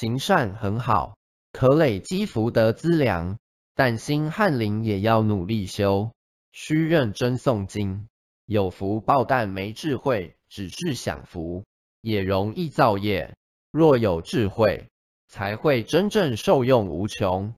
行善很好可累积福德资粮但心汉灵也要努力修需认真诵经有福报但没智慧只是享福也容易造业若有智慧才会真正受用无穷。